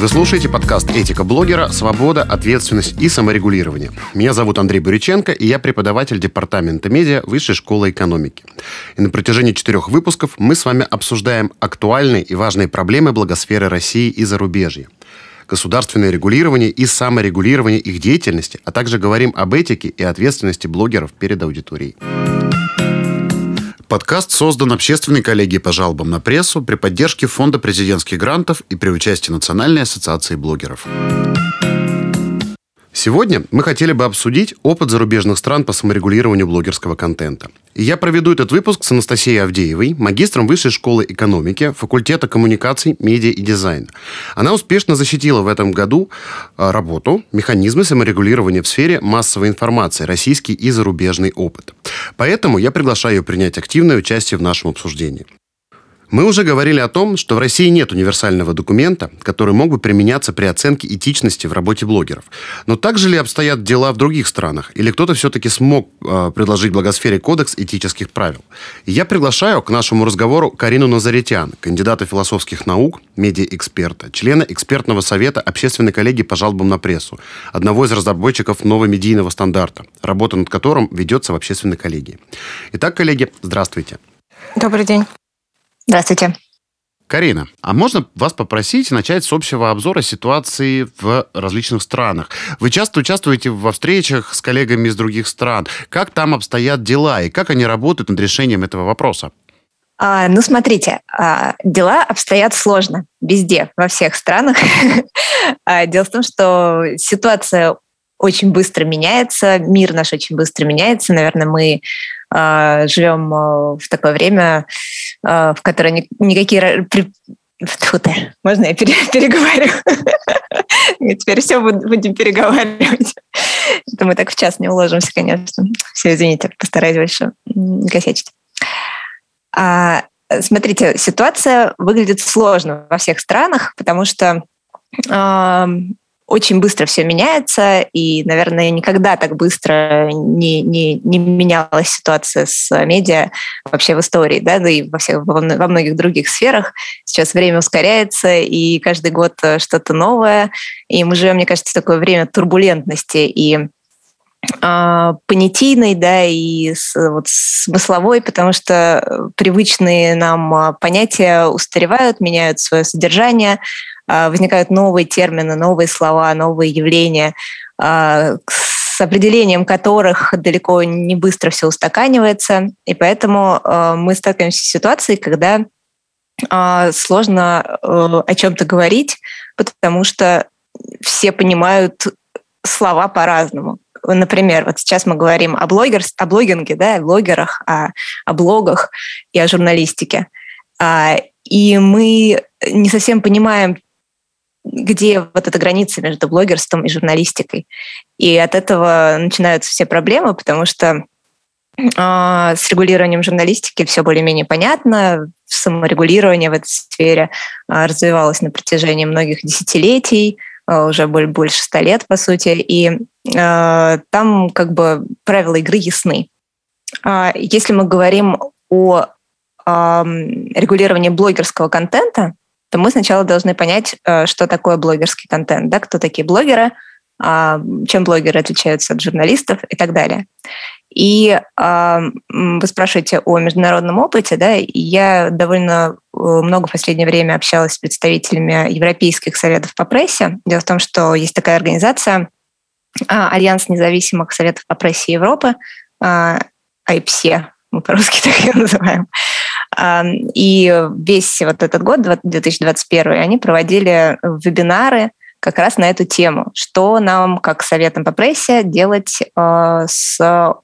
Вы слушаете подкаст «Этика блогера. Свобода, ответственность и саморегулирование». Меня зовут Андрей Буриченко, и я преподаватель Департамента медиа Высшей школы экономики. И на протяжении четырех выпусков мы с вами обсуждаем актуальные и важные проблемы благосферы России и зарубежья государственное регулирование и саморегулирование их деятельности, а также говорим об этике и ответственности блогеров перед аудиторией. Подкаст создан общественной коллегией по жалобам на прессу при поддержке Фонда президентских грантов и при участии Национальной ассоциации блогеров. Сегодня мы хотели бы обсудить опыт зарубежных стран по саморегулированию блогерского контента. Я проведу этот выпуск с Анастасией Авдеевой, магистром Высшей школы экономики, факультета коммуникаций, медиа и дизайна. Она успешно защитила в этом году а, работу «Механизмы саморегулирования в сфере массовой информации. Российский и зарубежный опыт». Поэтому я приглашаю ее принять активное участие в нашем обсуждении. Мы уже говорили о том, что в России нет универсального документа, который мог бы применяться при оценке этичности в работе блогеров. Но также ли обстоят дела в других странах? Или кто-то все-таки смог э, предложить благосфере кодекс этических правил? И я приглашаю к нашему разговору Карину Назаритян, кандидата философских наук, медиа-эксперта, члена экспертного совета общественной коллегии по жалобам на прессу, одного из разработчиков нового медийного стандарта, работа над которым ведется в общественной коллегии. Итак, коллеги, здравствуйте. Добрый день. Здравствуйте. Карина, а можно вас попросить начать с общего обзора ситуации в различных странах? Вы часто участвуете во встречах с коллегами из других стран. Как там обстоят дела и как они работают над решением этого вопроса? А, ну, смотрите, а, дела обстоят сложно везде, во всех странах. А, дело в том, что ситуация очень быстро меняется, мир наш очень быстро меняется. Наверное, мы живем а, в такое время, а, в которое ни, никакие... Фу ты, можно я пере, переговорю? Теперь все будем переговаривать. Мы так в час не уложимся, конечно. Все, извините, постараюсь больше не косячить. А, смотрите, ситуация выглядит сложно во всех странах, потому что очень быстро все меняется, и, наверное, никогда так быстро не, не, не менялась ситуация с медиа вообще в истории, да, да и во, всех, во, во многих других сферах. Сейчас время ускоряется, и каждый год э, что-то новое, и мы живем, мне кажется, в такое время турбулентности и понятийной, да, и с, вот, смысловой, потому что привычные нам а, понятия устаревают, меняют свое содержание, а, возникают новые термины, новые слова, новые явления, а, с определением которых далеко не быстро все устаканивается. И поэтому а, мы сталкиваемся с ситуацией, когда сложно э, о чем-то говорить, потому что все понимают слова по-разному. Например, вот сейчас мы говорим о, блогер, о блогинге, да, о блогерах, о, о блогах и о журналистике. И мы не совсем понимаем где вот эта граница между блогерством и журналистикой. И от этого начинаются все проблемы, потому что э, с регулированием журналистики все более-менее понятно. Саморегулирование в этой сфере развивалось на протяжении многих десятилетий, уже больше ста лет, по сути. И э, там как бы правила игры ясны. Э, если мы говорим о э, регулировании блогерского контента, то мы сначала должны понять, э, что такое блогерский контент, да, кто такие блогеры, а, чем блогеры отличаются от журналистов и так далее. И а, вы спрашиваете о международном опыте, да, и я довольно э, много в последнее время общалась с представителями европейских советов по прессе. Дело в том, что есть такая организация а, Альянс независимых советов по прессе Европы, АИПСЕ, мы по-русски так ее называем. И весь вот этот год, 2021, они проводили вебинары как раз на эту тему, что нам, как советам по прессе, делать а, с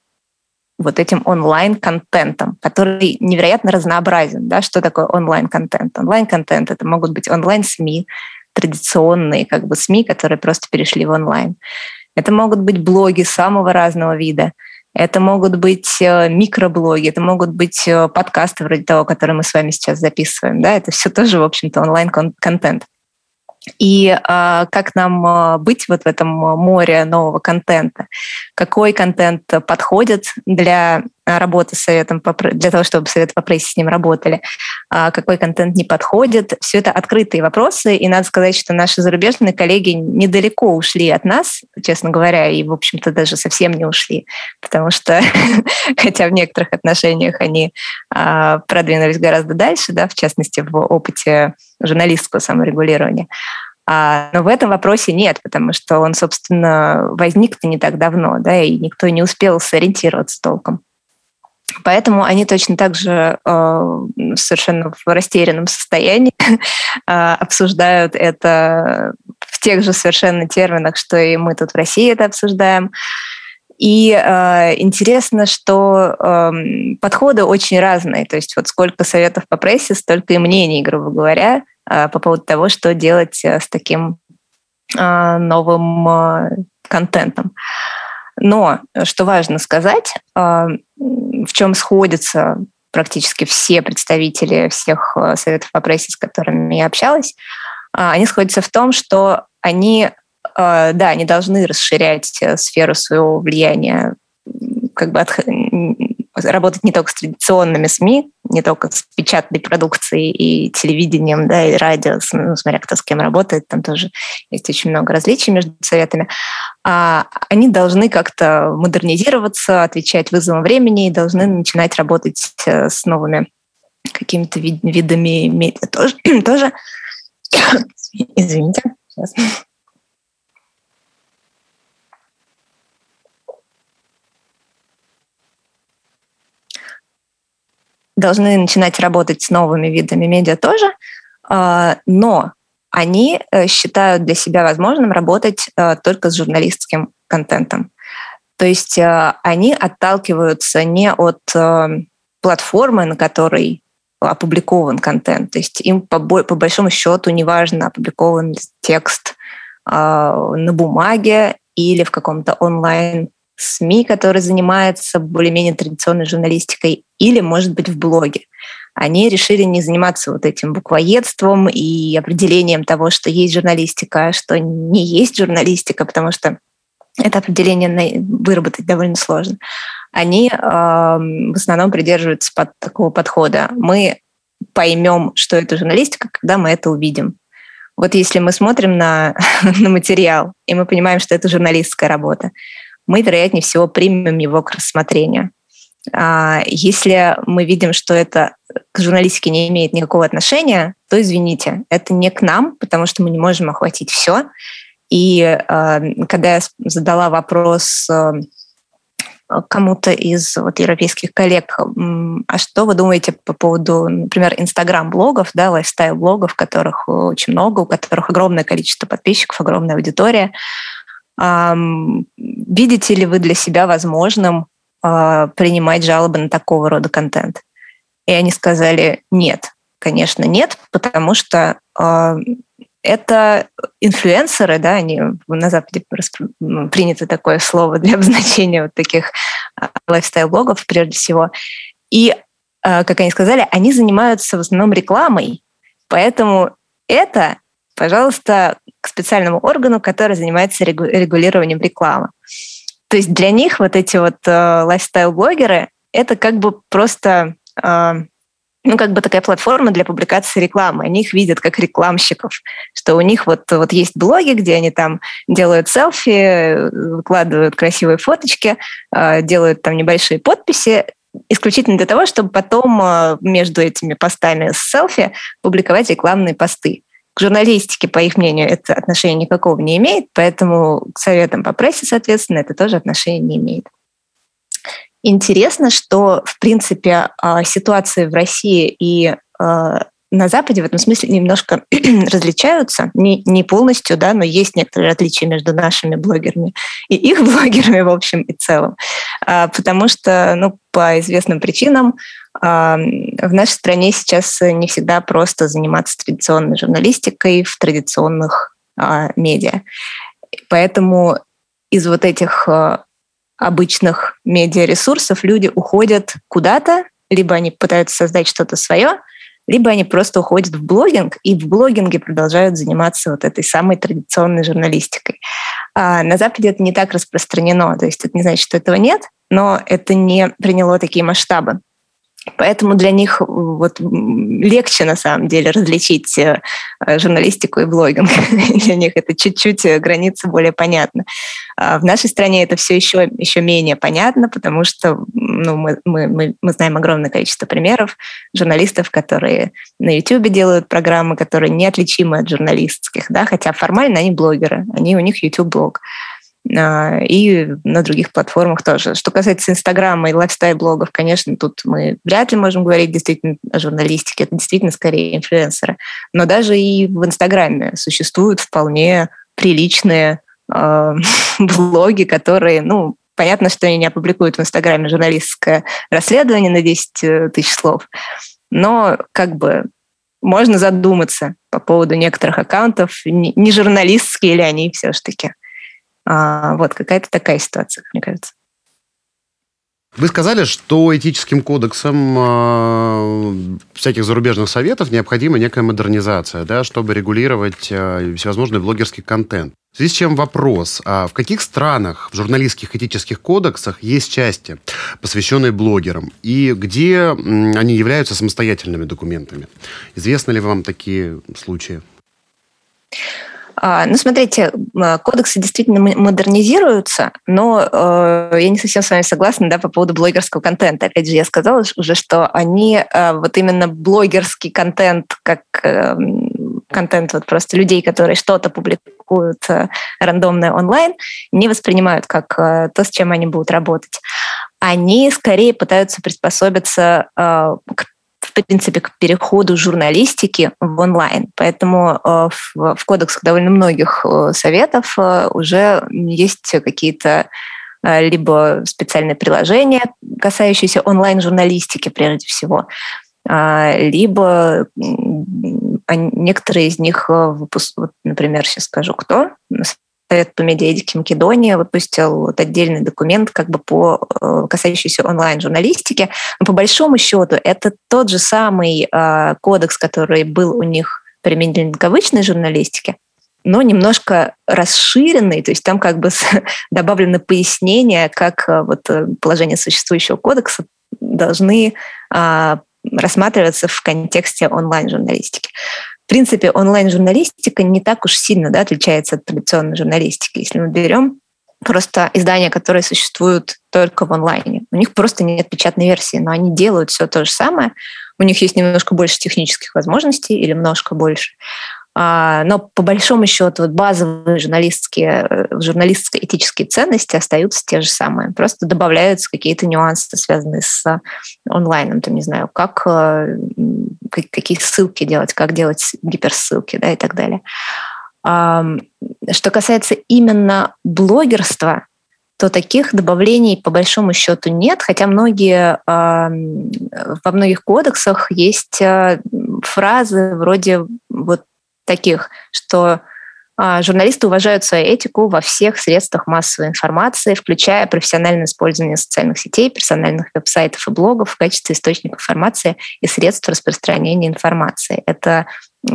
вот этим онлайн-контентом, который невероятно разнообразен. Да? Что такое онлайн-контент? Онлайн-контент — это могут быть онлайн-СМИ, традиционные как бы СМИ, которые просто перешли в онлайн. Это могут быть блоги самого разного вида — это могут быть э, микроблоги, это могут быть э, подкасты вроде того, который мы с вами сейчас записываем. Да? Это все тоже, в общем-то, онлайн-контент. И э, как нам э, быть вот в этом море нового контента? Какой контент подходит для работы с советом для того, чтобы советы по прессе с ним работали, а, какой контент не подходит. Все это открытые вопросы, и надо сказать, что наши зарубежные коллеги недалеко ушли от нас, честно говоря, и, в общем-то, даже совсем не ушли, потому что, хотя в некоторых отношениях они а, продвинулись гораздо дальше, да, в частности, в опыте журналистского саморегулирования, а, но в этом вопросе нет, потому что он, собственно, возник-то не так давно, да, и никто не успел сориентироваться толком. Поэтому они точно так же э, совершенно в растерянном состоянии э, обсуждают это в тех же совершенно терминах, что и мы тут в России это обсуждаем. И э, интересно, что э, подходы очень разные. То есть вот сколько советов по прессе, столько и мнений, грубо говоря. Э, по поводу того, что делать э, с таким э, новым контентом. Но, что важно сказать, в чем сходятся практически все представители всех советов по прессе, с которыми я общалась, они сходятся в том, что они, да, они должны расширять сферу своего влияния как бы от, работать не только с традиционными СМИ, не только с печатной продукцией и телевидением, да, и радио, ну, смотря кто с кем работает, там тоже есть очень много различий между советами, а они должны как-то модернизироваться, отвечать вызовам времени и должны начинать работать э, с новыми какими-то вид видами медиа тоже. тоже. Извините. Сейчас. Должны начинать работать с новыми видами медиа тоже, а, но они э, считают для себя возможным работать э, только с журналистским контентом. То есть э, они отталкиваются не от платформы, на которой опубликован контент. То есть им по, по большому счету неважно, опубликован текст на бумаге или в каком-то онлайн СМИ, который занимается более-менее традиционной журналистикой, или, может быть, в блоге. Они решили не заниматься вот этим буквоедством и определением того, что есть журналистика, а что не есть журналистика, потому что это определение выработать довольно сложно. Они э, в основном придерживаются под такого подхода. Мы поймем, что это журналистика, когда мы это увидим. Вот если мы смотрим на, на материал, и мы понимаем, что это журналистская работа, мы, вероятнее всего, примем его к рассмотрению. А, если мы видим, что это к журналистике не имеет никакого отношения, то извините, это не к нам, потому что мы не можем охватить все. И а, когда я задала вопрос а, кому-то из вот, европейских коллег, а что вы думаете по поводу, например, инстаграм-блогов, да, лайфстайл-блогов, которых очень много, у которых огромное количество подписчиков, огромная аудитория, Видите ли вы для себя возможным а, принимать жалобы на такого рода контент? И они сказали, нет, конечно, нет, потому что а, это инфлюенсеры, да, они на Западе принято такое слово для обозначения вот таких а, лайфстайл-блогов прежде всего. И, как они сказали, они занимаются в основном рекламой, поэтому это пожалуйста, к специальному органу, который занимается регулированием рекламы. То есть для них вот эти вот э, лайфстайл-блогеры — это как бы просто э, ну, как бы такая платформа для публикации рекламы. Они их видят как рекламщиков, что у них вот, вот есть блоги, где они там делают селфи, выкладывают красивые фоточки, э, делают там небольшие подписи, исключительно для того, чтобы потом э, между этими постами с селфи публиковать рекламные посты. К журналистике, по их мнению, это отношение никакого не имеет, поэтому к советам по прессе, соответственно, это тоже отношение не имеет. Интересно, что, в принципе, а, ситуации в России и а, на Западе в этом смысле немножко различаются, не, не полностью, да, но есть некоторые отличия между нашими блогерами и их блогерами в общем и целом. А, потому что, ну, по известным причинам в нашей стране сейчас не всегда просто заниматься традиционной журналистикой в традиционных а, медиа. Поэтому из вот этих а, обычных медиаресурсов люди уходят куда-то, либо они пытаются создать что-то свое, либо они просто уходят в блогинг и в блогинге продолжают заниматься вот этой самой традиционной журналистикой. А на Западе это не так распространено, то есть это не значит, что этого нет, но это не приняло такие масштабы. Поэтому для них вот легче на самом деле различить э, журналистику и блогинг. для них это чуть-чуть э, граница более понятна. В нашей стране это все еще, еще менее понятно, потому что ну, мы, мы, мы знаем огромное количество примеров журналистов, которые на YouTube делают программы, которые неотличимы от журналистских, да, хотя формально они блогеры, они, у них YouTube-блог. А, и на других платформах тоже. Что касается Инстаграма и лайфстайл-блогов, конечно, тут мы вряд ли можем говорить действительно о журналистике, это действительно скорее инфлюенсеры. Но даже и в Инстаграме существуют вполне приличные э, блоги, которые, ну, понятно, что они не опубликуют в Инстаграме журналистское расследование на 10 э, тысяч слов, но как бы можно задуматься по поводу некоторых аккаунтов, не журналистские ли они все-таки. А, вот какая-то такая ситуация, мне кажется. Вы сказали, что этическим кодексом э, всяких зарубежных советов необходима некая модернизация, да, чтобы регулировать э, всевозможный блогерский контент. В связи с чем вопрос, а в каких странах в журналистских этических кодексах есть части, посвященные блогерам, и где они являются самостоятельными документами? Известны ли вам такие случаи? А, ну, смотрите, кодексы действительно модернизируются, но э, я не совсем с вами согласна да, по поводу блогерского контента. Опять же, я сказала уже, что они э, вот именно блогерский контент, как э, контент вот просто людей, которые что-то публикуют э, рандомно онлайн, не воспринимают как э, то, с чем они будут работать. Они скорее пытаются приспособиться э, к принципе, к переходу журналистики в онлайн. Поэтому э, в, кодексах довольно многих э, советов э, уже есть какие-то либо специальные приложения, касающиеся онлайн-журналистики прежде всего, либо некоторые из них, например, сейчас скажу, кто, Совет по медиаэдике Македония выпустил вот отдельный документ как бы по э, касающийся онлайн-журналистики. Но по большому счету это тот же самый э, кодекс, который был у них применительно к обычной журналистике, но немножко расширенный, то есть там как бы добавлено пояснение, как э, вот положение существующего кодекса должны а, рассматриваться в контексте онлайн-журналистики. В принципе, онлайн-журналистика не так уж сильно да, отличается от традиционной журналистики. Если мы берем просто издания, которые существуют только в онлайне. У них просто нет печатной версии, но они делают все то же самое. У них есть немножко больше технических возможностей или немножко больше. А, но по большому счету вот базовые журналистские, э, журналистско-этические ценности остаются те же самые. Просто добавляются какие-то нюансы, связанные с онлайном. Там, не знаю, как, э, какие ссылки делать, как делать гиперссылки да, и так далее. Что касается именно блогерства, то таких добавлений по большому счету нет, хотя многие во многих кодексах есть э, фразы вроде вот таких, что а, журналисты уважают свою этику во всех средствах массовой информации, включая профессиональное использование социальных сетей, персональных веб-сайтов и блогов в качестве источника информации и средств распространения информации. Это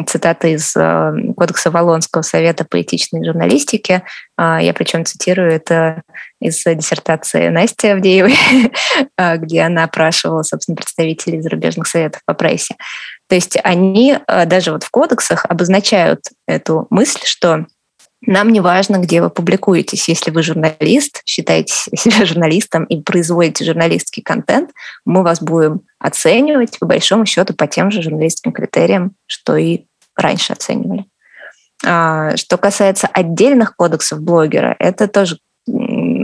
цитата из э, Кодекса Волонского совета по этичной журналистике. А, я причем цитирую это из диссертации Насти Авдеевой, а, где она опрашивала, собственно, представителей зарубежных советов по прессе. То есть они э, даже вот в кодексах обозначают эту мысль, что нам не важно, где вы публикуетесь. Если вы журналист, считаете себя журналистом и производите журналистский контент, мы вас будем оценивать, по большому счету, по тем же журналистским критериям, что и раньше оценивали. А, что касается отдельных кодексов блогера, это тоже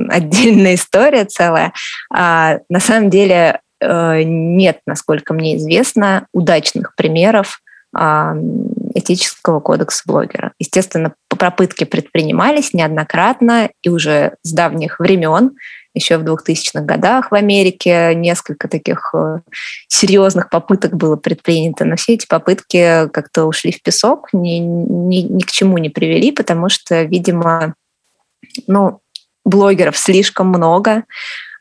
отдельная история целая. А, на самом деле нет, насколько мне известно, удачных примеров а, этического кодекса блогера. Естественно, попытки предпринимались неоднократно и уже с давних времен, еще в 2000-х годах в Америке несколько таких э, серьезных попыток было предпринято, но все эти попытки как-то ушли в песок, ни, ни, ни к чему не привели, потому что, видимо, ну, блогеров слишком много,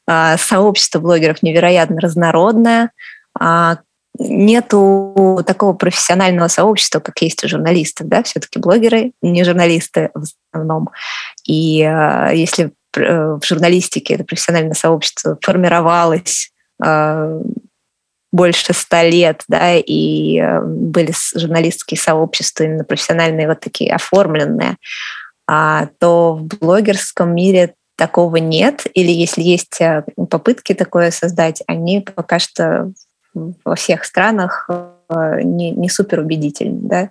сообщество блогеров невероятно разнородное, а, нету такого профессионального сообщества, как есть у журналистов, да, все-таки блогеры не журналисты в основном. И а, если в журналистике это профессиональное сообщество формировалось больше ста лет, да, и были журналистские сообщества именно профессиональные, вот такие оформленные, а, то в блогерском мире такого нет, или если есть попытки такое создать, они пока что во всех странах не, не супер убедительны, да.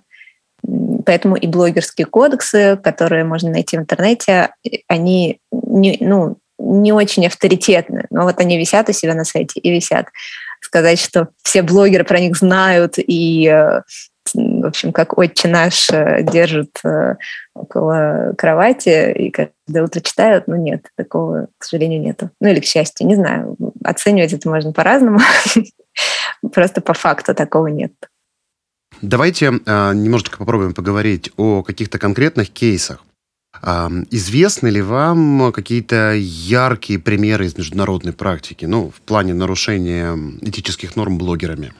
Поэтому и блогерские кодексы, которые можно найти в интернете, они не, ну, не очень авторитетны. Но вот они висят у себя на сайте и висят. Сказать, что все блогеры про них знают и э, в общем, как отче наш э, держит э, около кровати и каждое утро читают, ну нет, такого, к сожалению, нету. Ну или к счастью, не знаю. Оценивать это можно по-разному. Просто по факту такого нет. Давайте э, немножечко попробуем поговорить о каких-то конкретных кейсах. Э, известны ли вам какие-то яркие примеры из международной практики, ну, в плане нарушения этических норм блогерами?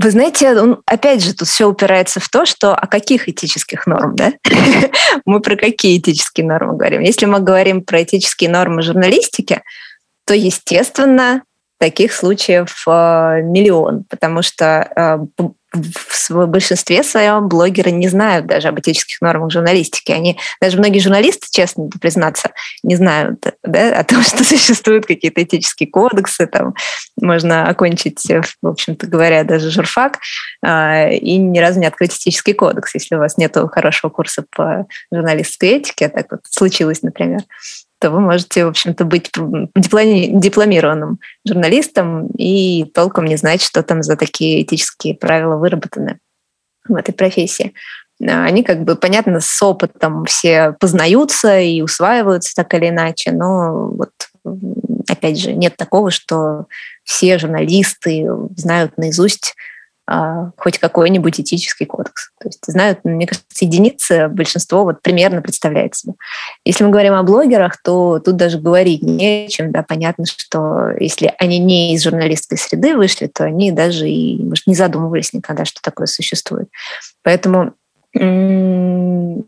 Вы знаете, опять же, тут все упирается в то, что о каких этических нормах, да? мы про какие этические нормы говорим? Если мы говорим про этические нормы журналистики, то, естественно, таких случаев э, миллион, потому что э, в большинстве своем блогеры не знают даже об этических нормах журналистики. Они, даже многие журналисты, честно признаться, не знают да, о том, что существуют какие-то этические кодексы. Там можно окончить, в общем-то говоря, даже журфак э, и ни разу не открыть этический кодекс, если у вас нет хорошего курса по журналистской этике. Так вот случилось, например то вы можете, в общем-то, быть дипломированным журналистом и толком не знать, что там за такие этические правила выработаны в этой профессии. А, они как бы, понятно, с опытом все познаются и усваиваются так или иначе, но вот опять же нет такого, что все журналисты знают наизусть хоть какой-нибудь этический кодекс. То есть знают, мне кажется, единицы, большинство вот примерно представляет себе. Если мы говорим о блогерах, то тут даже говорить не о чем. Да, понятно, что если они не из журналистской среды вышли, то они даже и, может, не задумывались никогда, что такое существует. Поэтому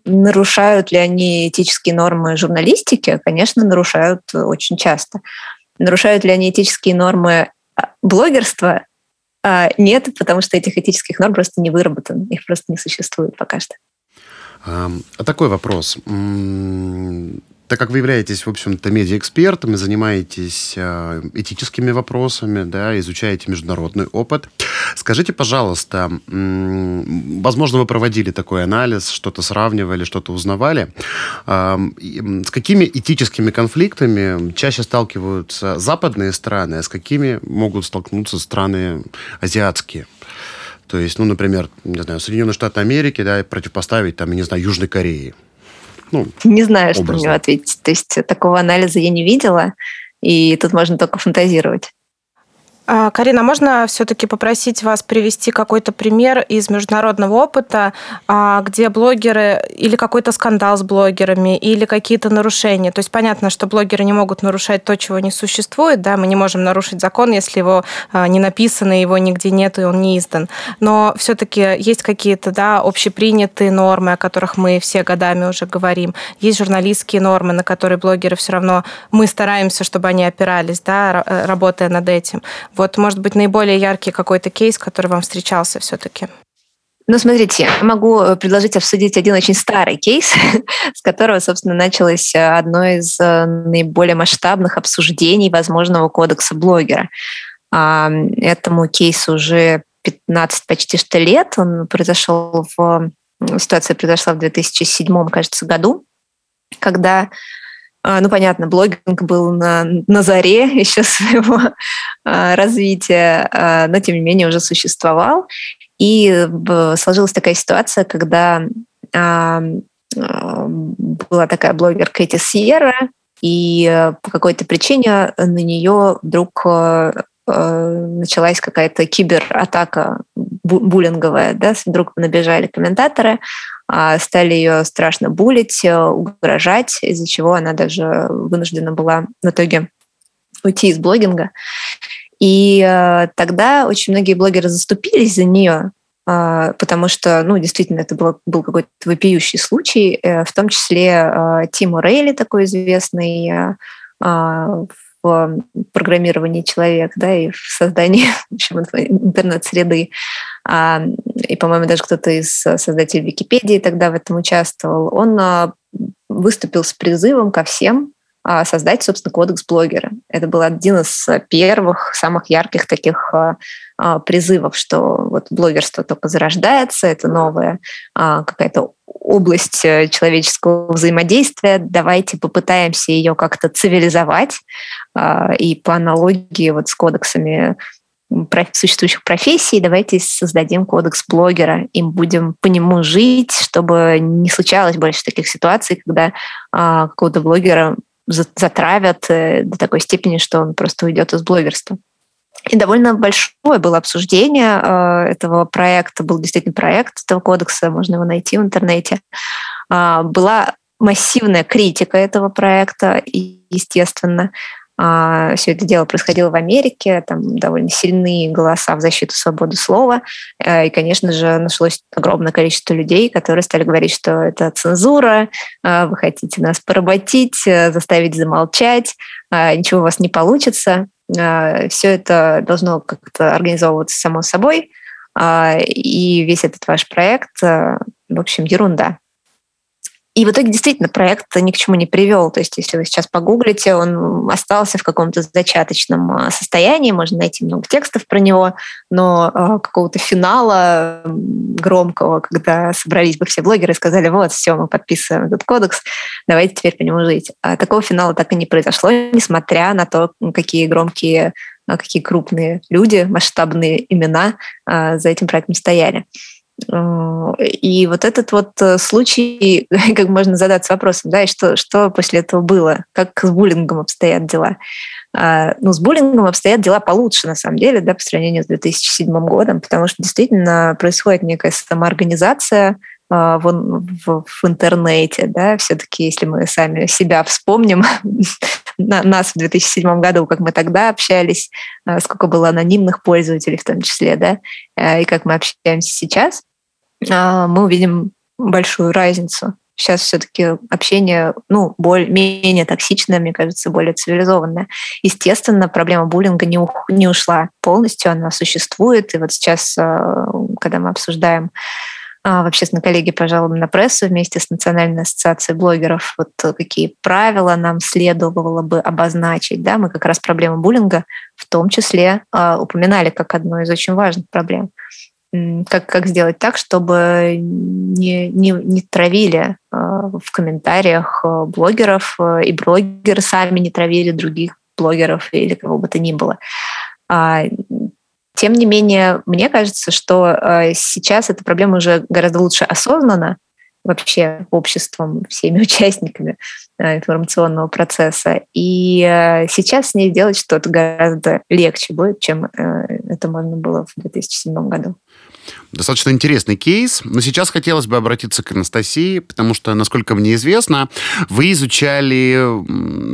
нарушают ли они этические нормы журналистики? Конечно, нарушают очень часто. Нарушают ли они этические нормы а, блогерства? А, нет, потому что этих этических норм просто не выработано, их просто не существует пока что. А такой вопрос. Так как вы являетесь, в общем-то, медиаэкспертом и занимаетесь э, этическими вопросами, да, изучаете международный опыт, скажите, пожалуйста, возможно, вы проводили такой анализ, что-то сравнивали, что-то узнавали, э, с какими этическими конфликтами чаще сталкиваются западные страны, а с какими могут столкнуться страны азиатские? То есть, ну, например, не знаю, Соединенные Штаты Америки, да, противопоставить, там, не знаю, Южной Корее. Ну, не знаю, образно. что мне ответить. То есть такого анализа я не видела, и тут можно только фантазировать. А, Карина, можно все-таки попросить вас привести какой-то пример из международного опыта, а, где блогеры или какой-то скандал с блогерами, или какие-то нарушения? То есть понятно, что блогеры не могут нарушать то, чего не существует, да, мы не можем нарушить закон, если его а, не написано, его нигде нет, и он не издан. Но все-таки есть какие-то, да, общепринятые нормы, о которых мы все годами уже говорим. Есть журналистские нормы, на которые блогеры все равно, мы стараемся, чтобы они опирались, да, работая над этим. Вот, может быть, наиболее яркий какой-то кейс, который вам встречался все-таки? Ну, смотрите, могу э, предложить обсудить один очень старый кейс, с которого, собственно, началось э, одно из э, наиболее масштабных обсуждений возможного кодекса блогера. Этому кейсу уже 15 почти что лет. Он произошел в... Ситуация произошла в 2007, кажется, году, когда а, ну, понятно, блогинг был на, на заре еще своего а, развития, а, но, тем не менее, уже существовал. И сложилась такая ситуация, когда была такая блогер Кэти Сьерра, и по какой-то причине на нее вдруг началась какая-то кибератака буллинговая, да, вдруг набежали комментаторы, а, стали ее страшно булить, э, угрожать, из-за чего она даже вынуждена была в итоге уйти из блогинга. И э, тогда очень многие блогеры заступились за нее, потому что, ну, действительно, это было, был какой-то вопиющий случай, э, в том числе Тим Рейли, такой известный в программировании человек, да, и в создании в общем, интернет-среды. И, по-моему, даже кто-то из создателей Википедии тогда в этом участвовал. Он выступил с призывом ко всем а, создать, собственно, кодекс блогера. Это был один из первых, самых ярких таких а, а, призывов, что вот блогерство только зарождается, это новая какая-то область э, человеческого взаимодействия. Давайте попытаемся ее как-то цивилизовать. И по аналогии вот с кодексами существующих профессий, давайте создадим кодекс блогера, и будем по нему жить, чтобы не случалось больше таких ситуаций, когда а, какого-то блогера затравят э, до такой степени, что он просто уйдет из блогерства. И довольно большое было обсуждение э, этого проекта, был действительно проект этого кодекса, можно его найти в интернете. Э, была массивная критика этого проекта, естественно. А, Все это дело происходило в Америке, там довольно сильные голоса в защиту свободы слова. Э, и, конечно же, нашлось огромное количество людей, которые стали говорить, что это цензура, э, вы хотите нас поработить, э, заставить замолчать, ничего у вас не получится. Все это должно как-то организовываться само собой. И весь этот ваш проект, в общем, ерунда. И в итоге действительно проект ни к чему не привел. То есть если вы сейчас погуглите, он остался в каком-то зачаточном а, состоянии, можно найти много текстов про него, но а, какого-то финала громкого, когда собрались бы все блогеры и сказали, вот, все, мы подписываем этот кодекс, давайте теперь по нему жить. А такого финала так и не произошло, несмотря на то, какие громкие какие крупные люди, масштабные имена за этим проектом стояли. Э, и вот этот вот э, случай, как можно задаться вопросом, да, и что, что после этого было, как с буллингом обстоят дела. А, ну, с буллингом обстоят дела получше, на самом деле, да, по сравнению с 2007 годом, потому что действительно происходит некая самоорганизация а, в, в, в интернете, да, все-таки, если мы сами себя вспомним, нас в 2007 году, как мы тогда общались, а, сколько было анонимных пользователей в том числе, да, и как мы общаемся сейчас, мы увидим большую разницу. Сейчас все-таки общение, ну, более, менее токсичное, мне кажется, более цивилизованное. Естественно, проблема буллинга не, ух, не ушла полностью, она существует. И вот сейчас, а, когда мы обсуждаем а, в общественной коллегии по жалобам на прессу вместе с Национальной ассоциацией блогеров, вот какие правила нам следовало бы обозначить. Да? Мы как раз проблему буллинга в том числе упоминали как одну из очень важных проблем как, как сделать так, чтобы не, не, не травили э, в комментариях э, блогеров, э, и блогеры сами не травили других блогеров или кого бы то ни было. А, тем не менее, мне кажется, что сейчас эта проблема уже гораздо лучше осознана, вообще обществом, всеми участниками информационного процесса. И сейчас с ней делать что-то гораздо легче будет, чем это можно было в 2007 году. Достаточно интересный кейс, но сейчас хотелось бы обратиться к Анастасии, потому что, насколько мне известно, вы изучали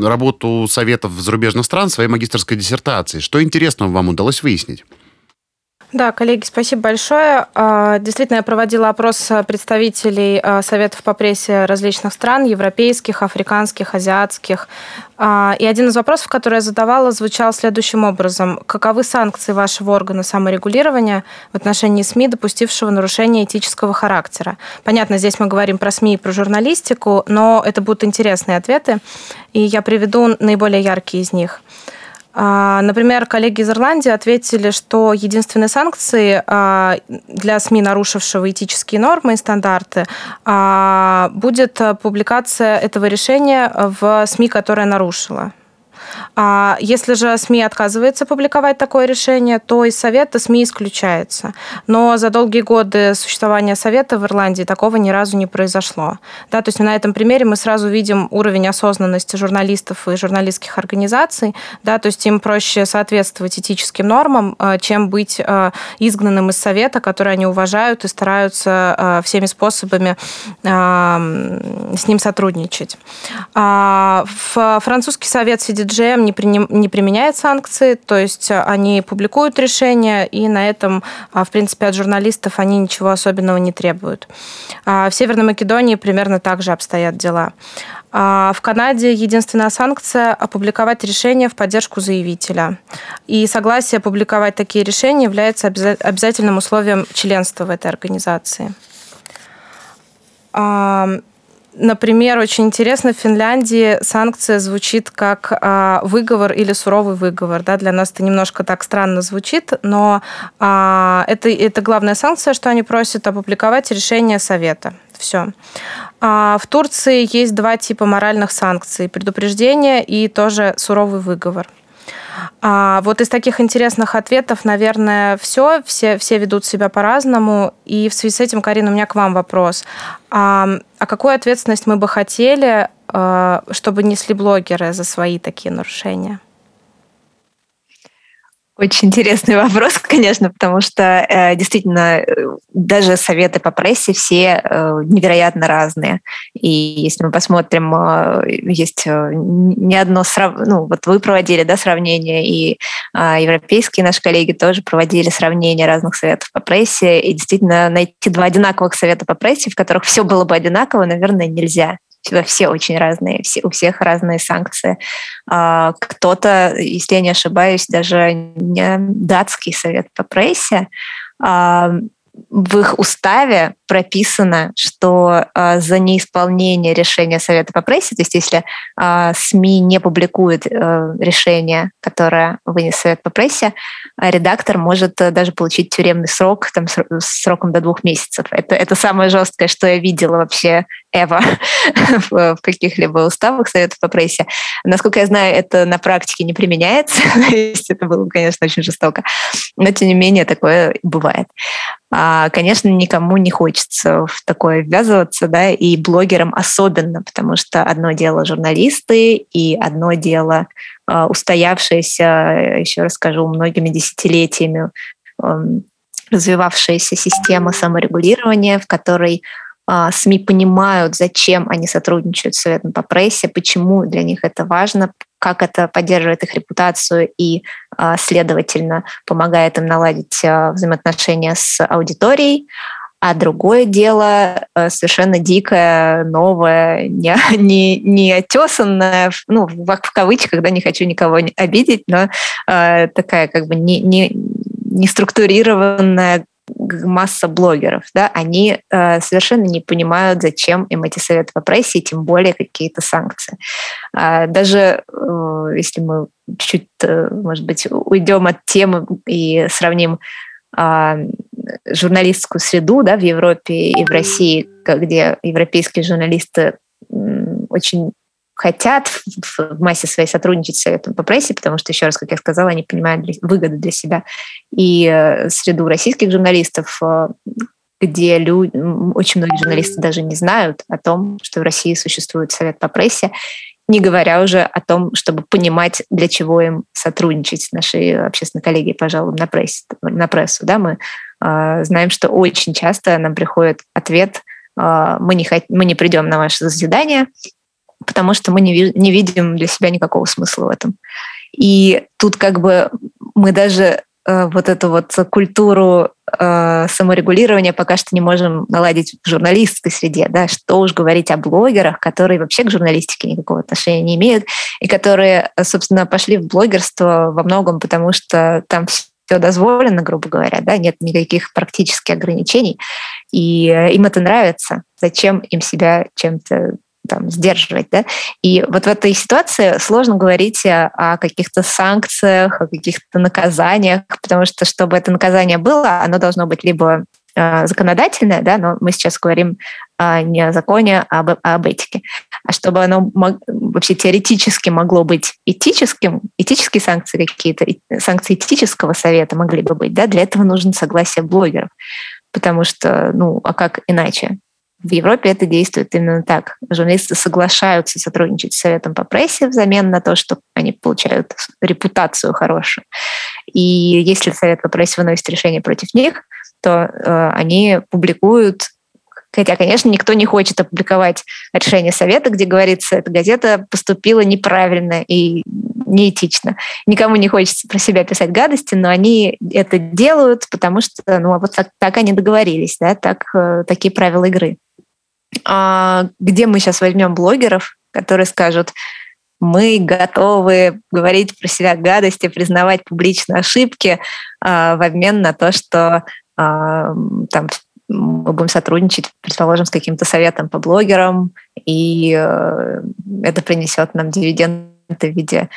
работу советов зарубежных стран в своей магистрской диссертации. Что интересного вам удалось выяснить? Да, коллеги, спасибо большое. А, действительно, я проводила опрос представителей а, советов по прессе различных стран, европейских, африканских, азиатских. А, и один из вопросов, который я задавала, звучал следующим образом. Каковы санкции вашего органа саморегулирования в отношении СМИ, допустившего нарушение этического характера? Понятно, здесь мы говорим про СМИ и про журналистику, но это будут интересные ответы, и я приведу наиболее яркие из них. А, например, коллеги из Ирландии ответили, что единственные санкции а, для СМИ, нарушившего этические нормы и стандарты, а, будет публикация этого решения в СМИ, которая нарушила. А если же СМИ отказывается публиковать такое решение, то из Совета СМИ исключается. Но за долгие годы существования Совета в Ирландии такого ни разу не произошло. Да, то есть на этом примере мы сразу видим уровень осознанности журналистов и журналистских организаций. Да, то есть им проще соответствовать этическим нормам, э, чем быть э, изгнанным из Совета, который они уважают и стараются э, всеми способами с ним сотрудничать. А, французский совет сидит DGM не, приним, не применяет санкции, то есть они публикуют решения, и на этом, в принципе, от журналистов они ничего особенного не требуют. В Северной Македонии примерно так же обстоят дела. А в Канаде единственная санкция – опубликовать решение в поддержку заявителя. И согласие опубликовать такие решения является обязательным условием членства в этой организации. Например, очень интересно, в Финляндии санкция звучит как а, выговор или суровый выговор. Да? Для нас это немножко так странно звучит, но а, это, это главная санкция, что они просят опубликовать решение Совета. Все. А в Турции есть два типа моральных санкций. Предупреждение и тоже суровый выговор. А вот из таких интересных ответов, наверное, все. Все, все ведут себя по-разному. И в связи с этим, Карина, у меня к вам вопрос. А, а какую ответственность мы бы хотели, а, чтобы несли блогеры за свои такие нарушения? Очень интересный вопрос, конечно, потому что э, действительно э, даже советы по прессе все э, невероятно разные. И если мы посмотрим, э, есть не одно срав... ну вот вы проводили да, сравнение, и э, европейские наши коллеги тоже проводили сравнение разных советов по прессе. И действительно найти два одинаковых совета по прессе, в которых все было бы одинаково, наверное, нельзя все очень разные, все, у всех разные санкции. А, кто-то, если я не ошибаюсь, даже не датский совет по прессе, а, в их уставе прописано, что э, за неисполнение решения Совета по прессе, то есть если э, СМИ не публикуют э, решение, которое вынес Совет по прессе, редактор может даже получить тюремный срок там, с сроком до двух месяцев. Это, это самое жесткое, что я видела вообще Эва в каких-либо уставах Совета по прессе. Насколько я знаю, это на практике не применяется. это было, конечно, очень жестоко. Но, тем не менее, такое бывает. А, конечно, никому не хочется в такое ввязываться, да, и блогерам особенно, потому что одно дело журналисты и одно дело а, устоявшаяся, еще раз скажу, многими десятилетиями развивавшаяся система саморегулирования, в которой СМИ понимают, зачем они сотрудничают с Советом по прессе, почему для них это важно, как это поддерживает их репутацию и, а, следовательно, помогает им наладить а, взаимоотношения с аудиторией. А другое дело совершенно дикое, новое, не, не, не отесанное, ну, в, в кавычках, да, не хочу никого обидеть, но э, такая как бы не, не, не структурированная масса блогеров, да, они э, совершенно не понимают, зачем им эти советы по прессе, и тем более какие-то санкции. Э, даже э, если мы чуть, э, может быть, уйдем от темы и сравним э, журналистскую среду да, в Европе и в России, где европейские журналисты очень хотят в массе своей сотрудничать с Советом по прессе, потому что, еще раз, как я сказала, они понимают выгоды для себя. И э, среду российских журналистов, э, где люди, очень многие журналисты даже не знают о том, что в России существует Совет по прессе, не говоря уже о том, чтобы понимать, для чего им сотрудничать с нашей общественной коллегией по жалобам на, пресс, на прессу. Да, мы э, знаем, что очень часто нам приходит ответ э, мы не, хот... мы не придем на ваше заседание, потому что мы не, не видим для себя никакого смысла в этом. И тут как бы мы даже э, вот эту вот культуру э, саморегулирования пока что не можем наладить в журналистской среде, да, что уж говорить о блогерах, которые вообще к журналистике никакого отношения не имеют, и которые, собственно, пошли в блогерство во многом потому, что там все дозволено, грубо говоря, да, нет никаких практических ограничений, и э, им это нравится. Зачем им себя чем-то там, сдерживать. Да? И вот в этой ситуации сложно говорить о каких-то санкциях, о каких-то наказаниях, потому что, чтобы это наказание было, оно должно быть либо э, законодательное, да, но мы сейчас говорим э, не о законе, а об, а об этике. А чтобы оно мог, вообще теоретически могло быть этическим, этические санкции какие-то, санкции этического совета могли бы быть, да, для этого нужно согласие блогеров. Потому что, ну, а как иначе? В Европе это действует именно так. Журналисты соглашаются сотрудничать с Советом по прессе взамен на то, что они получают репутацию хорошую. И если Совет по прессе выносит решение против них, то э, они публикуют Хотя, конечно, никто не хочет опубликовать решение совета, где говорится, эта газета поступила неправильно, и неэтично. Никому не хочется про себя писать гадости, но они это делают, потому что, ну, а вот так, так они договорились, да, так, э, такие правила игры. А где мы сейчас возьмем блогеров, которые скажут, мы готовы говорить про себя гадости, признавать публично ошибки а, в обмен на то, что а, там мы будем сотрудничать, предположим, с каким-то советом по блогерам, и э, это принесет нам дивиденды в виде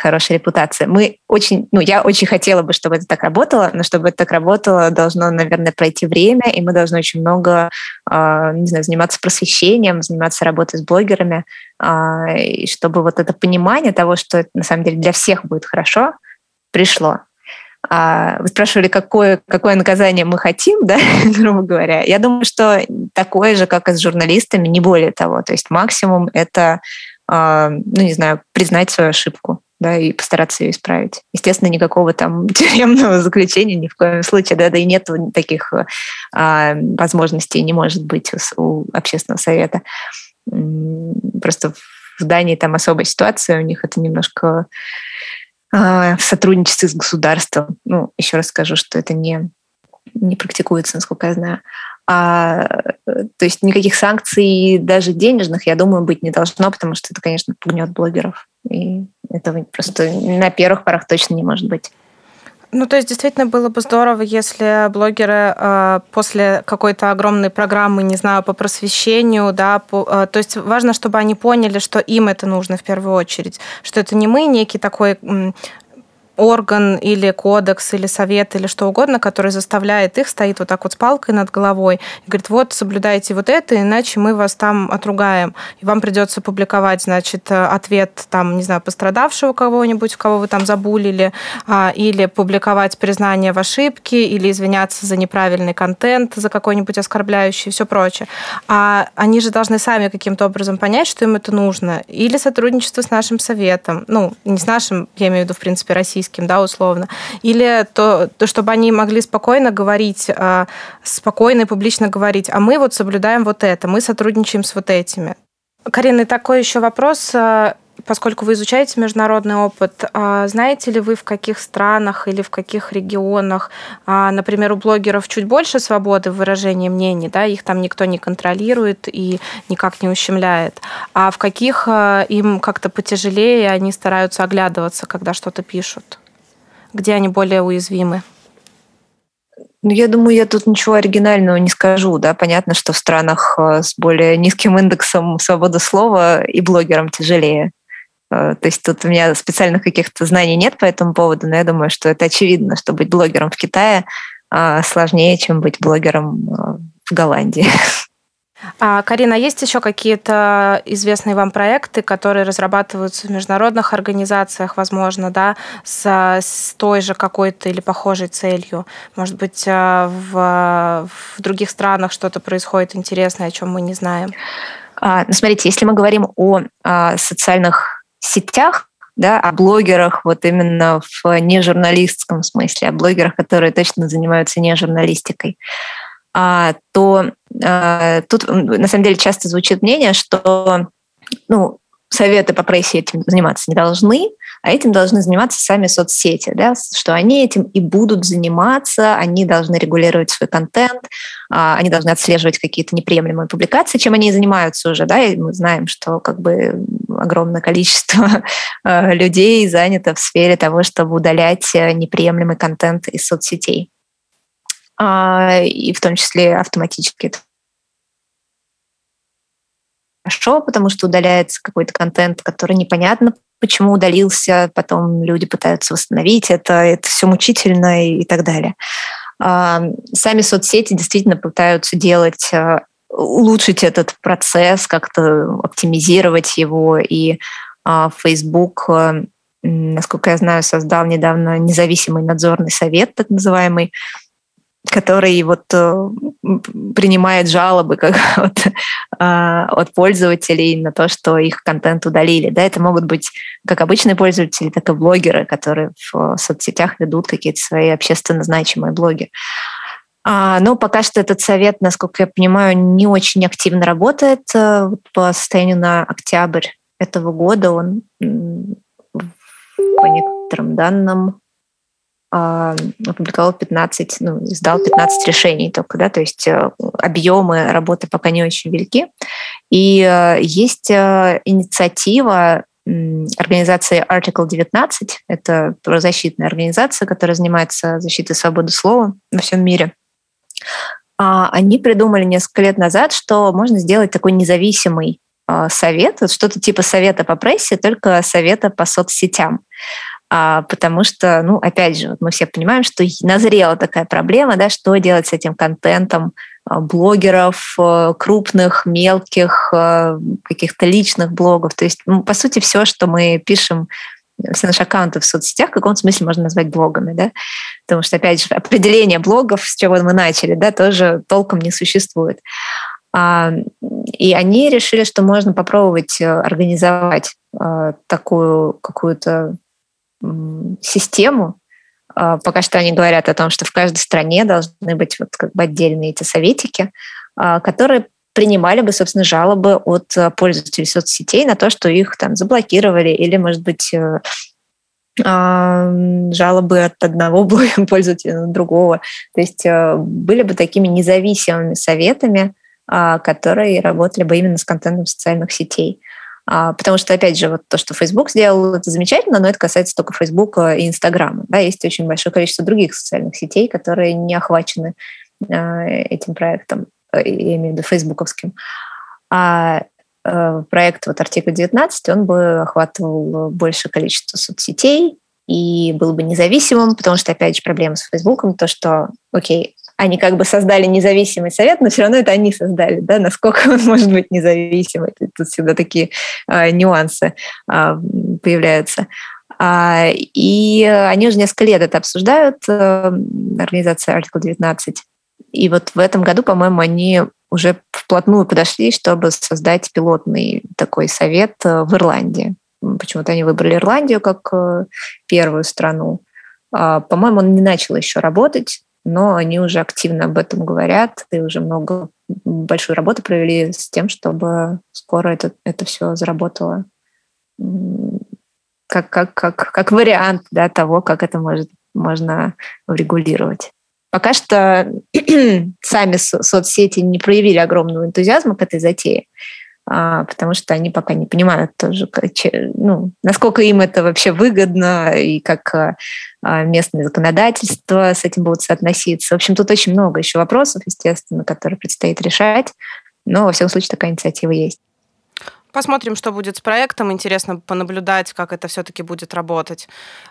хорошей репутации. Мы очень, ну, я очень хотела бы, чтобы это так работало, но чтобы это так работало, должно, наверное, пройти время, и мы должны очень много, э, не знаю, заниматься просвещением, заниматься работой с блогерами, э, и чтобы вот это понимание того, что это на самом деле для всех будет хорошо, пришло. А, вы спрашивали, какое, какое наказание мы хотим, да, грубо говоря. Я думаю, что такое же, как и с журналистами, не более того. То есть максимум это, ну, не знаю, признать свою ошибку да, и постараться ее исправить. Естественно, никакого там тюремного заключения ни в коем случае, да, да и нет таких а, возможностей, не может быть у, у общественного совета. Просто в Дании там особая ситуация, у них это немножко а, в сотрудничестве с государством. Ну, еще раз скажу, что это не, не практикуется, насколько я знаю. А, то есть никаких санкций, даже денежных, я думаю, быть не должно, потому что это, конечно, пугнет блогеров. И этого просто на первых порах точно не может быть. Ну, то есть действительно было бы здорово, если блогеры э, после какой-то огромной программы, не знаю, по просвещению, да, по, э, то есть важно, чтобы они поняли, что им это нужно в первую очередь, что это не мы некий такой орган или кодекс или совет или что угодно, который заставляет их, стоит вот так вот с палкой над головой и говорит, вот, соблюдайте вот это, иначе мы вас там отругаем. И вам придется публиковать, значит, ответ там, не знаю, пострадавшего кого-нибудь, кого вы там забулили, а, или публиковать признание в ошибке, или извиняться за неправильный контент, за какой-нибудь оскорбляющий и все прочее. А они же должны сами каким-то образом понять, что им это нужно. Или сотрудничество с нашим советом. Ну, не с нашим, я имею в виду, в принципе, российским российским, да, условно, или то, то чтобы они могли спокойно говорить, а, спокойно и публично говорить, а мы вот соблюдаем вот это, мы сотрудничаем с вот этими. Карина, такой еще вопрос а, поскольку вы изучаете международный опыт, а, знаете ли вы, в каких странах или в каких регионах, например, у блогеров чуть больше свободы в выражении мнений, да, их там никто не контролирует и никак не ущемляет, а в каких им как-то потяжелее, они стараются оглядываться, когда что-то пишут? где они более уязвимы? Ну, я думаю, я тут ничего оригинального не скажу. Да? Понятно, что в странах с более низким индексом свободы слова и блогерам тяжелее. Э, то есть тут у меня специальных каких-то знаний нет по этому поводу, но я думаю, что это очевидно, что быть блогером в Китае э, сложнее, чем быть блогером в Голландии. А, Карина, есть еще какие-то известные вам проекты, которые разрабатываются в международных организациях, возможно, да, с, с той же какой-то или похожей целью? Может быть, в, в других странах что-то происходит интересное, о чем мы не знаем? А, ну, смотрите, если мы говорим о, о а, социальных сетях, да, о блогерах вот именно в нежурналистском смысле, о блогерах, которые точно занимаются не журналистикой, а, то а, тут на самом деле часто звучит мнение, что ну, советы по прессе этим заниматься не должны, а этим должны заниматься сами соцсети, да, что они этим и будут заниматься, они должны регулировать свой контент, а, они должны отслеживать какие-то неприемлемые публикации, чем они и занимаются уже, да, и мы знаем, что как бы огромное количество людей занято в сфере того, чтобы удалять э, неприемлемый контент из соцсетей. А, и в том числе автоматически это хорошо, потому что удаляется какой-то контент, который непонятно, почему удалился, потом люди пытаются восстановить это, это все мучительно и, и так далее. А, сами соцсети действительно пытаются делать а, улучшить этот процесс, как-то оптимизировать его. И Facebook, насколько я знаю, создал недавно независимый надзорный совет, так называемый, который вот э, принимает жалобы как от, а, от пользователей на то, что их контент удалили. Да, это могут быть как обычные пользователи, так и блогеры, которые в соцсетях ведут какие-то свои общественно значимые блоги. А, но пока что этот совет, насколько я понимаю, не очень активно работает. Э, по состоянию на октябрь этого года он по некоторым данным, опубликовал 15, ну, издал 15 решений только, да, то есть э, объемы работы пока не очень велики. И э, есть э, инициатива организации Article 19, это правозащитная организация, которая занимается защитой свободы слова во всем мире. А, они придумали несколько лет назад, что можно сделать такой независимый совет, вот что-то типа совета по прессе, только совета по соцсетям а, потому что, ну, опять же, вот мы все понимаем, что назрела такая проблема, да, что делать с этим контентом а, блогеров, а, крупных, мелких, а, каких-то личных блогов. То есть, ну, по сути, все, что мы пишем все наши аккаунты в соцсетях в каком-то смысле можно назвать блогами, да, потому что, опять же, определение блогов, с чего мы начали, да, тоже толком не существует. И они решили, что можно попробовать э, организовать такую какую-то систему. А, пока что они говорят о том, что в каждой стране должны быть вот как бы отдельные эти советики, а, которые принимали бы, собственно, жалобы от а, пользователей соцсетей на то, что их там заблокировали или, может быть, э, жалобы от одного пользователя на другого. То есть э, были бы такими независимыми советами, которые работали бы именно с контентом социальных сетей. А, потому что, опять же, вот то, что Facebook сделал, это замечательно, но это касается только Facebook и Инстаграма. Да, есть очень большое количество других социальных сетей, которые не охвачены а, этим проектом, э, я имею в виду фейсбуковским. А э, проект вот артикул 19, он бы охватывал большее количество соцсетей и был бы независимым, потому что, опять же, проблема с Фейсбуком, то, что, окей, они как бы создали независимый совет, но все равно это они создали, да, насколько он может быть независимый. Тут всегда такие а, нюансы а, появляются. А, и они уже несколько лет это обсуждают, а, организация Article 19. И вот в этом году, по-моему, они уже вплотную подошли, чтобы создать пилотный такой совет э, в Ирландии. Почему-то они выбрали Ирландию как э, первую страну. А, по-моему, он не начал еще работать, но они уже активно об этом говорят и уже много большую работу провели с тем, чтобы скоро это, это все заработало как, как, как, как вариант да, того, как это может, можно регулировать. Пока что сами соцсети не проявили огромного энтузиазма к этой затее. А, потому что они пока не понимают тоже, ну, насколько им это вообще выгодно и как а, а, местное законодательство с этим будут соотноситься. В общем, тут очень много еще вопросов, естественно, которые предстоит решать, но, во всяком случае, такая инициатива есть. Посмотрим, что будет с проектом. Интересно понаблюдать, как это все-таки будет работать.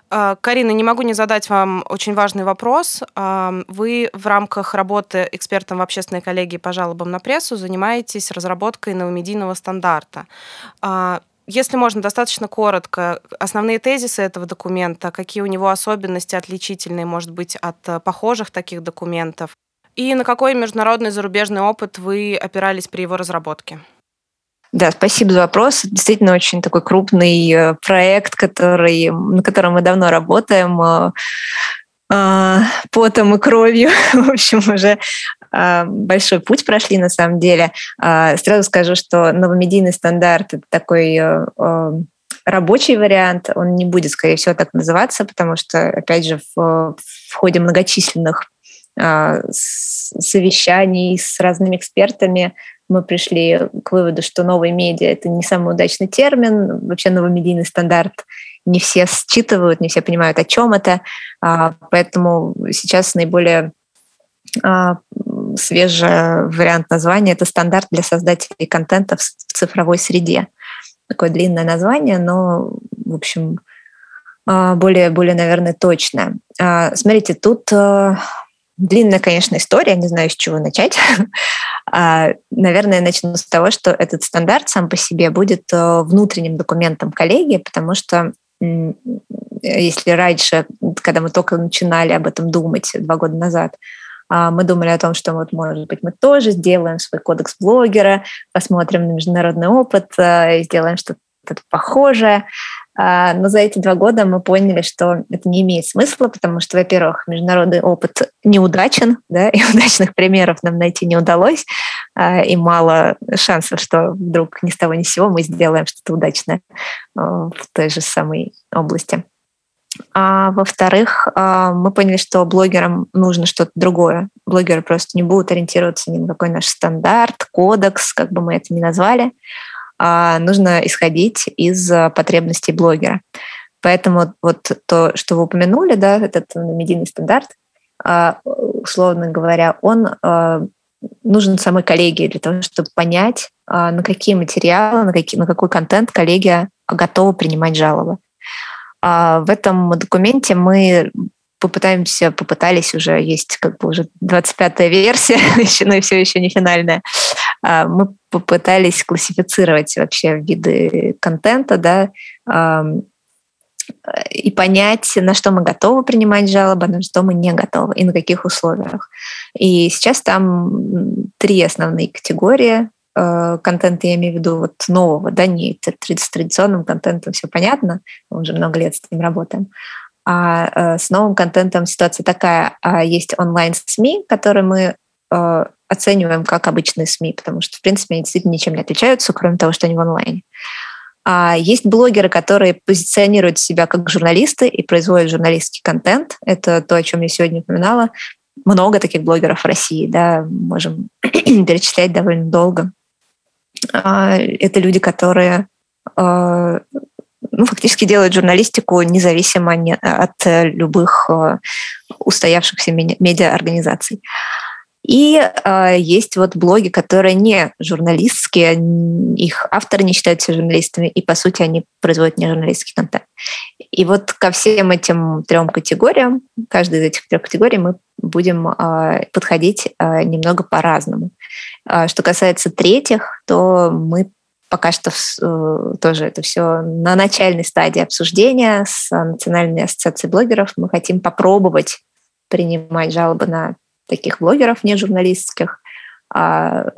А, Карина, не могу не задать вам очень важный вопрос. А, вы в рамках работы экспертом в общественной коллегии по жалобам на прессу занимаетесь разработкой новомедийного стандарта. А, если можно, достаточно коротко, основные тезисы этого документа, какие у него особенности отличительные, может быть, от похожих таких документов, и на какой международный зарубежный опыт вы опирались при его разработке? Да, спасибо за вопрос. Действительно очень такой крупный э, проект, который, на котором мы давно работаем э, э, потом и кровью. В общем, уже большой путь прошли на самом деле. Сразу скажу, что новомедийный стандарт — это такой рабочий вариант, он не будет, скорее всего, так называться, потому что, опять же, в, в ходе многочисленных совещаний с разными экспертами мы пришли к выводу, что новые медиа — это не самый удачный термин. Вообще новый медийный стандарт не все считывают, не все понимают, о чем это. А, поэтому сейчас наиболее а, свежий вариант названия — это стандарт для создателей контента в цифровой среде. Такое длинное название, но, в общем, а, более, более наверное, точное. Смотрите, тут длинная, конечно, история, не знаю, с чего начать. А, наверное, начну с того, что этот стандарт сам по себе будет э, внутренним документом коллегии, потому что если раньше, когда мы только начинали об этом думать два года назад, а, мы думали о том, что вот, может быть, мы тоже сделаем свой кодекс блогера, посмотрим на международный опыт, э, сделаем что-то похожее. А, но за эти два года мы поняли, что это не имеет смысла, потому что, во-первых, международный опыт неудачен, да, и удачных примеров нам найти не удалось, а, и мало шансов, что вдруг ни с того ни с сего мы сделаем что-то удачное а, в той же самой области. А во-вторых, мы поняли, что блогерам нужно что-то другое. Блогеры просто не будут ориентироваться ни на какой наш стандарт, кодекс, как бы мы это ни назвали. А нужно исходить из потребностей блогера. Поэтому вот то, что вы упомянули, да, этот медийный стандарт, а, условно говоря, он а, нужен самой коллегии для того, чтобы понять, на какие материалы, на, какие, на какой контент коллегия готова принимать жалобы. В этом документе мы попытаемся, попытались уже, есть как бы уже 25-я версия, но и все еще не финальная. Мы попытались классифицировать вообще виды контента, да, и понять, на что мы готовы принимать жалобы, на что мы не готовы и на каких условиях. И сейчас там три основные категории э, контента, я имею в виду вот нового, да, не с традиционным контентом все понятно, мы уже много лет с ним работаем. А э, с новым контентом ситуация такая. А есть онлайн-СМИ, которые мы э, оцениваем как обычные СМИ, потому что, в принципе, они действительно ничем не отличаются, кроме того, что они в онлайне. А есть блогеры, которые позиционируют себя как журналисты и производят журналистский контент. Это то, о чем я сегодня упоминала. Много таких блогеров в России, да, можем перечислять довольно долго. А, это люди, которые а, ну, фактически делают журналистику независимо от любых а, устоявшихся медиаорганизаций. И э, есть вот блоги, которые не журналистские, их авторы не считаются журналистами, и по сути они производят не журналистский контент. И вот ко всем этим трем категориям, каждой из этих трех категорий мы будем э, подходить э, немного по-разному. Э, что касается третьих, то мы пока что э, тоже это все на начальной стадии обсуждения с Национальной ассоциацией блогеров. Мы хотим попробовать принимать жалобы на таких блогеров не журналистских, а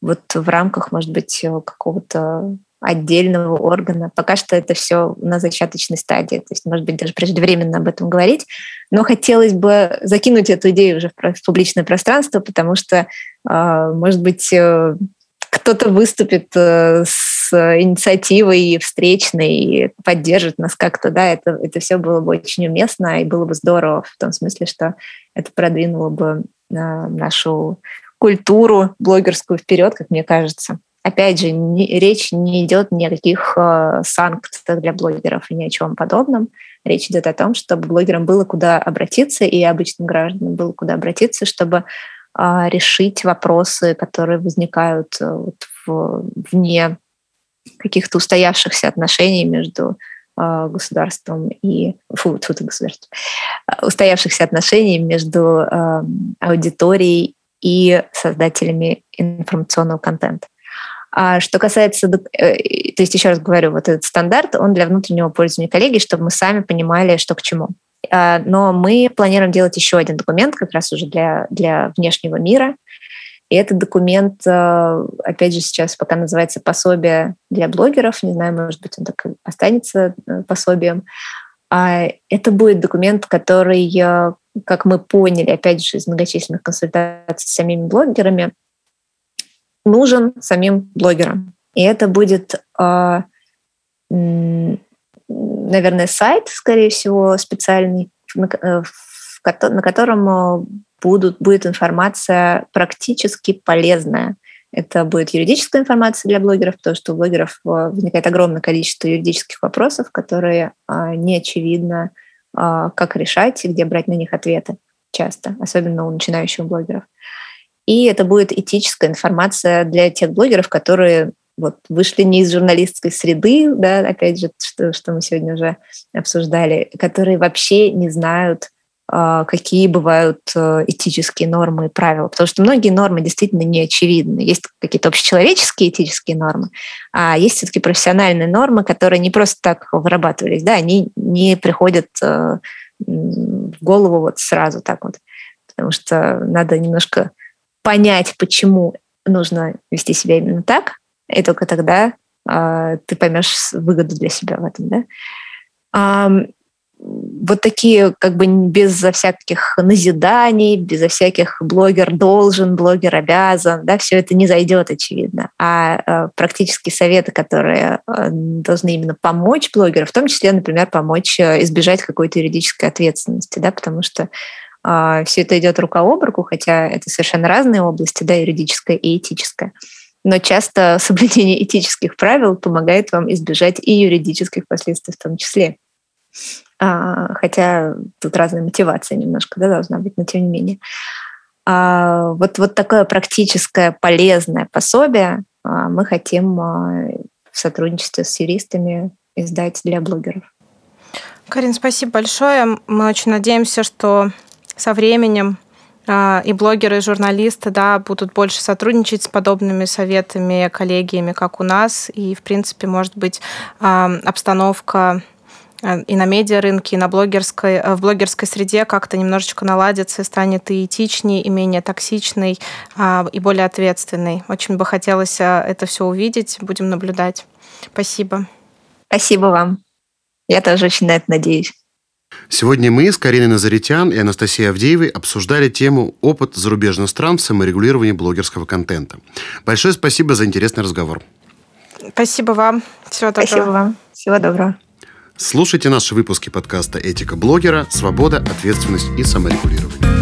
вот в рамках, может быть, какого-то отдельного органа. Пока что это все на зачаточной стадии, то есть, может быть, даже преждевременно об этом говорить, но хотелось бы закинуть эту идею уже в публичное пространство, потому что, а, может быть, э, кто-то выступит э, с инициативой встречной и поддержит нас как-то, да, это, это все было бы очень уместно и было бы здорово в том смысле, что это продвинуло бы э, нашу культуру блогерскую вперед, как мне кажется. Опять же, не, речь не идет ни о каких э, санкциях для блогеров и ни о чем подобном. Речь идет о том, чтобы блогерам было куда обратиться и обычным гражданам было куда обратиться, чтобы а, решить вопросы, которые возникают э, вот в, вне каких-то устоявшихся отношений между государством и фу, фу, государством, а, устоявшихся отношений между аудиторией и создателями информационного контента. А что касается, э, то есть еще раз говорю, вот этот стандарт, он для внутреннего пользования коллеги, чтобы мы сами понимали, что к чему. А, но мы планируем делать еще один документ как раз уже для, для внешнего мира. И этот документ, а, опять же, сейчас пока называется «Пособие для блогеров». Не знаю, может быть, он так и останется э, пособием. А это будет документ, который, как мы поняли, опять же, из многочисленных консультаций с самими блогерами, нужен самим блогерам. И это будет наверное, сайт, скорее всего, специальный, на, э, на котором будут, будет информация практически полезная. Это будет юридическая информация для блогеров, потому что у блогеров э, возникает огромное количество юридических вопросов, которые не очевидно, как решать и где брать на них ответы часто, особенно у начинающих блогеров. И это будет этическая информация для тех блогеров, которые вот вышли не из журналистской среды, да, опять же, что, что мы сегодня уже обсуждали, которые вообще не знают, а, какие бывают э, этические нормы и правила. Потому что многие нормы действительно не очевидны. Есть какие-то общечеловеческие этические нормы, а есть все-таки профессиональные нормы, которые не просто так вырабатывались, да, они не приходят э, в голову вот сразу так вот. Потому что надо немножко понять, почему нужно вести себя именно так, и только тогда э, ты поймешь выгоду для себя в этом, да. Вот такие как бы безо всяких назиданий, безо всяких блогер должен, блогер обязан, да, все это не зайдет, очевидно. А э, практические советы, которые э, должны именно помочь блогеру, в том числе, например, помочь э, избежать какой-то юридической ответственности, да, потому что э, все это идет рука об руку, хотя это совершенно разные области, да, юридическая и этическая но часто соблюдение этических правил помогает вам избежать и юридических последствий в том числе. А, хотя тут разная мотивация немножко да, должна быть, но тем не менее. А, вот, вот такое практическое полезное пособие а, мы хотим в сотрудничестве с юристами издать для блогеров. Карин, спасибо большое. Мы очень надеемся, что со временем и блогеры, и журналисты да, будут больше сотрудничать с подобными советами, коллегиями, как у нас. И, в принципе, может быть, обстановка и на медиарынке, и на блогерской, в блогерской среде как-то немножечко наладится и станет и этичней, и менее токсичной, и более ответственной. Очень бы хотелось это все увидеть. Будем наблюдать. Спасибо. Спасибо вам. Я тоже очень на это надеюсь. Сегодня мы с Кариной Назаритян и Анастасией Авдеевой обсуждали тему «Опыт зарубежных стран в саморегулировании блогерского контента». Большое спасибо за интересный разговор. Спасибо вам. Всего доброго. Спасибо вам. Всего доброго. Слушайте наши выпуски подкаста «Этика блогера. Свобода, ответственность и саморегулирование».